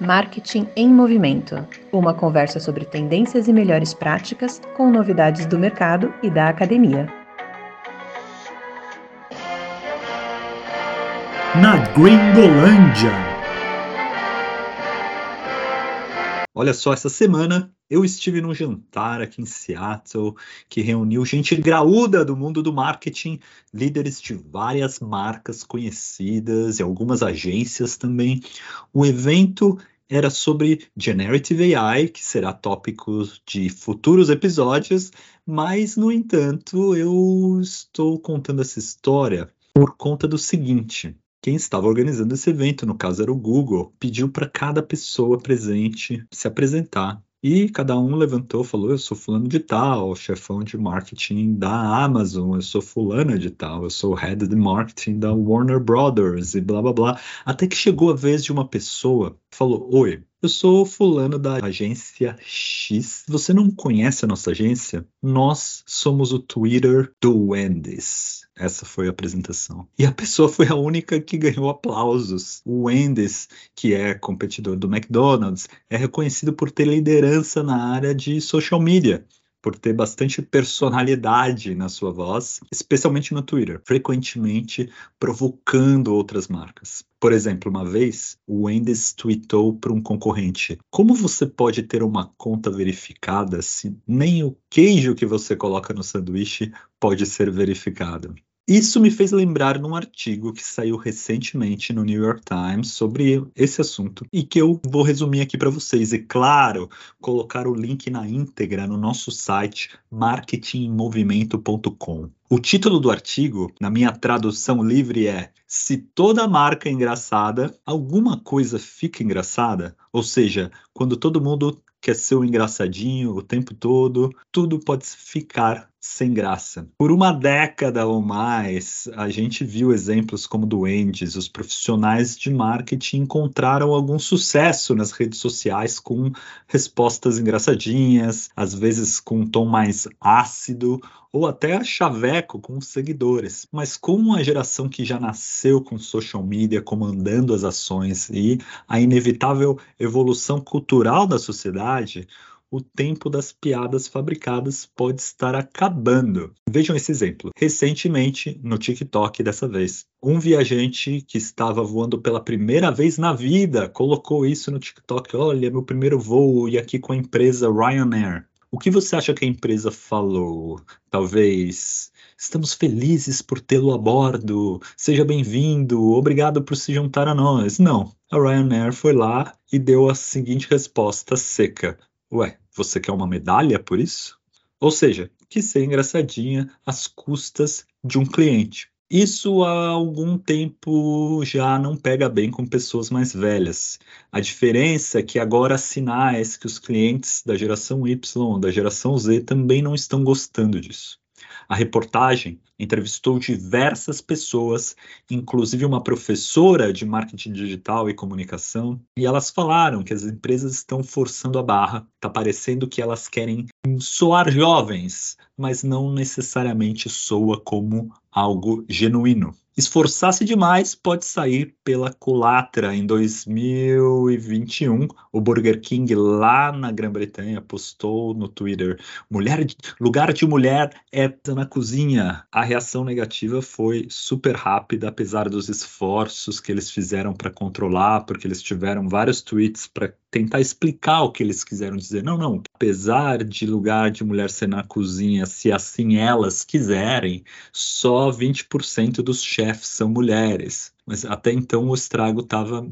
Marketing em Movimento uma conversa sobre tendências e melhores práticas com novidades do mercado e da academia. Na Gringolândia. Olha só, essa semana eu estive num jantar aqui em Seattle que reuniu gente graúda do mundo do marketing, líderes de várias marcas conhecidas e algumas agências também. O evento era sobre Generative AI, que será tópico de futuros episódios, mas, no entanto, eu estou contando essa história por conta do seguinte. Quem estava organizando esse evento, no caso era o Google, pediu para cada pessoa presente se apresentar e cada um levantou, falou: Eu sou fulano de tal, chefão de marketing da Amazon, eu sou fulana de tal, eu sou head de marketing da Warner Brothers e blá blá blá. Até que chegou a vez de uma pessoa falou: Oi, eu sou fulano da agência X. Você não conhece a nossa agência? Nós somos o Twitter do Wendy's. Essa foi a apresentação. E a pessoa foi a única que ganhou aplausos. O Wendy's, que é competidor do McDonald's, é reconhecido por ter liderança na área de social media por ter bastante personalidade na sua voz, especialmente no Twitter, frequentemente provocando outras marcas. Por exemplo, uma vez, o Wendy's tweetou para um concorrente: Como você pode ter uma conta verificada se nem o queijo que você coloca no sanduíche pode ser verificado? Isso me fez lembrar num artigo que saiu recentemente no New York Times sobre esse assunto e que eu vou resumir aqui para vocês. E claro, colocar o link na íntegra no nosso site marketingmovimento.com. O título do artigo, na minha tradução livre, é Se toda marca é engraçada, alguma coisa fica engraçada? Ou seja, quando todo mundo quer ser o um engraçadinho o tempo todo, tudo pode ficar sem graça. Por uma década ou mais, a gente viu exemplos como do Wendy's, os profissionais de marketing encontraram algum sucesso nas redes sociais com respostas engraçadinhas, às vezes com um tom mais ácido ou até chaveco com os seguidores. Mas com uma geração que já nasceu com social media comandando as ações e a inevitável evolução cultural da sociedade, o tempo das piadas fabricadas pode estar acabando. Vejam esse exemplo. Recentemente, no TikTok dessa vez, um viajante que estava voando pela primeira vez na vida colocou isso no TikTok. Olha, meu primeiro voo e aqui com a empresa Ryanair. O que você acha que a empresa falou? Talvez estamos felizes por tê-lo a bordo, seja bem-vindo, obrigado por se juntar a nós. Não, a Ryanair foi lá e deu a seguinte resposta seca: Ué, você quer uma medalha por isso? Ou seja, que ser engraçadinha às custas de um cliente. Isso há algum tempo já não pega bem com pessoas mais velhas. A diferença é que agora há sinais que os clientes da geração Y, da geração Z, também não estão gostando disso. A reportagem entrevistou diversas pessoas, inclusive uma professora de marketing digital e comunicação, e elas falaram que as empresas estão forçando a barra, está parecendo que elas querem soar jovens, mas não necessariamente soa como algo genuíno esforçar-se demais pode sair pela culatra. Em 2021, o Burger King lá na Grã-Bretanha postou no Twitter: mulher, lugar de mulher é na cozinha. A reação negativa foi super rápida, apesar dos esforços que eles fizeram para controlar, porque eles tiveram vários tweets para tentar explicar o que eles quiseram dizer. Não, não. Apesar de lugar de mulher ser na cozinha, se assim elas quiserem, só 20% dos chefes são mulheres. Mas até então o estrago estava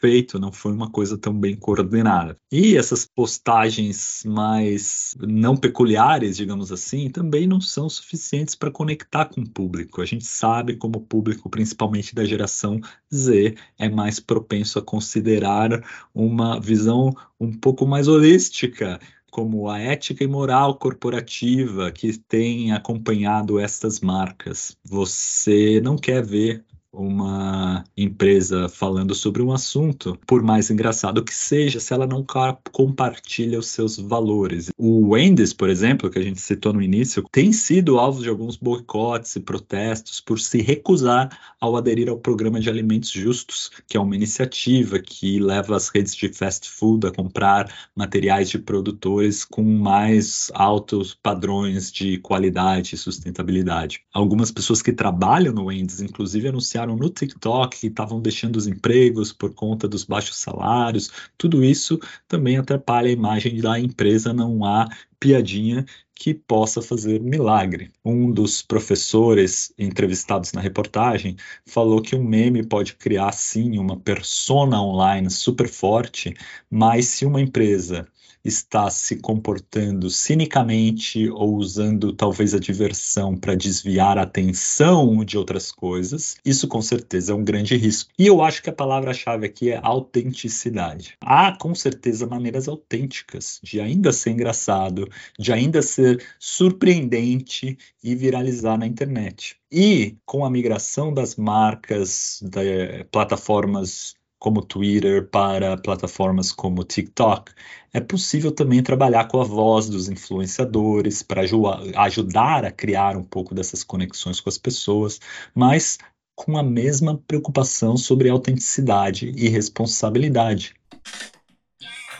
feito, não foi uma coisa tão bem coordenada. E essas postagens mais não peculiares, digamos assim, também não são suficientes para conectar com o público. A gente sabe como o público, principalmente da geração Z, é mais propenso a considerar uma visão um pouco mais holística como a ética e moral corporativa que tem acompanhado estas marcas. Você não quer ver uma empresa falando sobre um assunto, por mais engraçado que seja, se ela não compartilha os seus valores. O Wendy's, por exemplo, que a gente citou no início, tem sido alvo de alguns boicotes e protestos por se recusar ao aderir ao programa de alimentos justos, que é uma iniciativa que leva as redes de fast food a comprar materiais de produtores com mais altos padrões de qualidade e sustentabilidade. Algumas pessoas que trabalham no Wendy's, inclusive, anunciaram no TikTok que estavam deixando os empregos por conta dos baixos salários. Tudo isso também atrapalha a imagem da empresa, não há piadinha que possa fazer milagre. Um dos professores entrevistados na reportagem falou que um meme pode criar sim uma persona online super forte, mas se uma empresa está se comportando cinicamente ou usando talvez a diversão para desviar a atenção de outras coisas, isso com certeza é um grande risco. E eu acho que a palavra-chave aqui é autenticidade. Há com certeza maneiras autênticas de ainda ser engraçado, de ainda ser surpreendente e viralizar na internet. E com a migração das marcas, de plataformas como Twitter para plataformas como TikTok, é possível também trabalhar com a voz dos influenciadores para ajudar a criar um pouco dessas conexões com as pessoas, mas com a mesma preocupação sobre autenticidade e responsabilidade.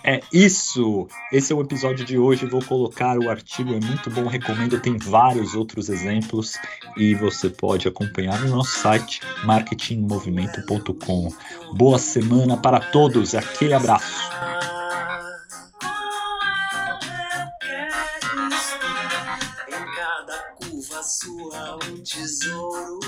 É isso! Esse é o episódio de hoje. Vou colocar o artigo, é muito bom, recomendo. Tem vários outros exemplos e você pode acompanhar no nosso site marketingmovimento.com. Boa semana para todos, aquele abraço! tesouro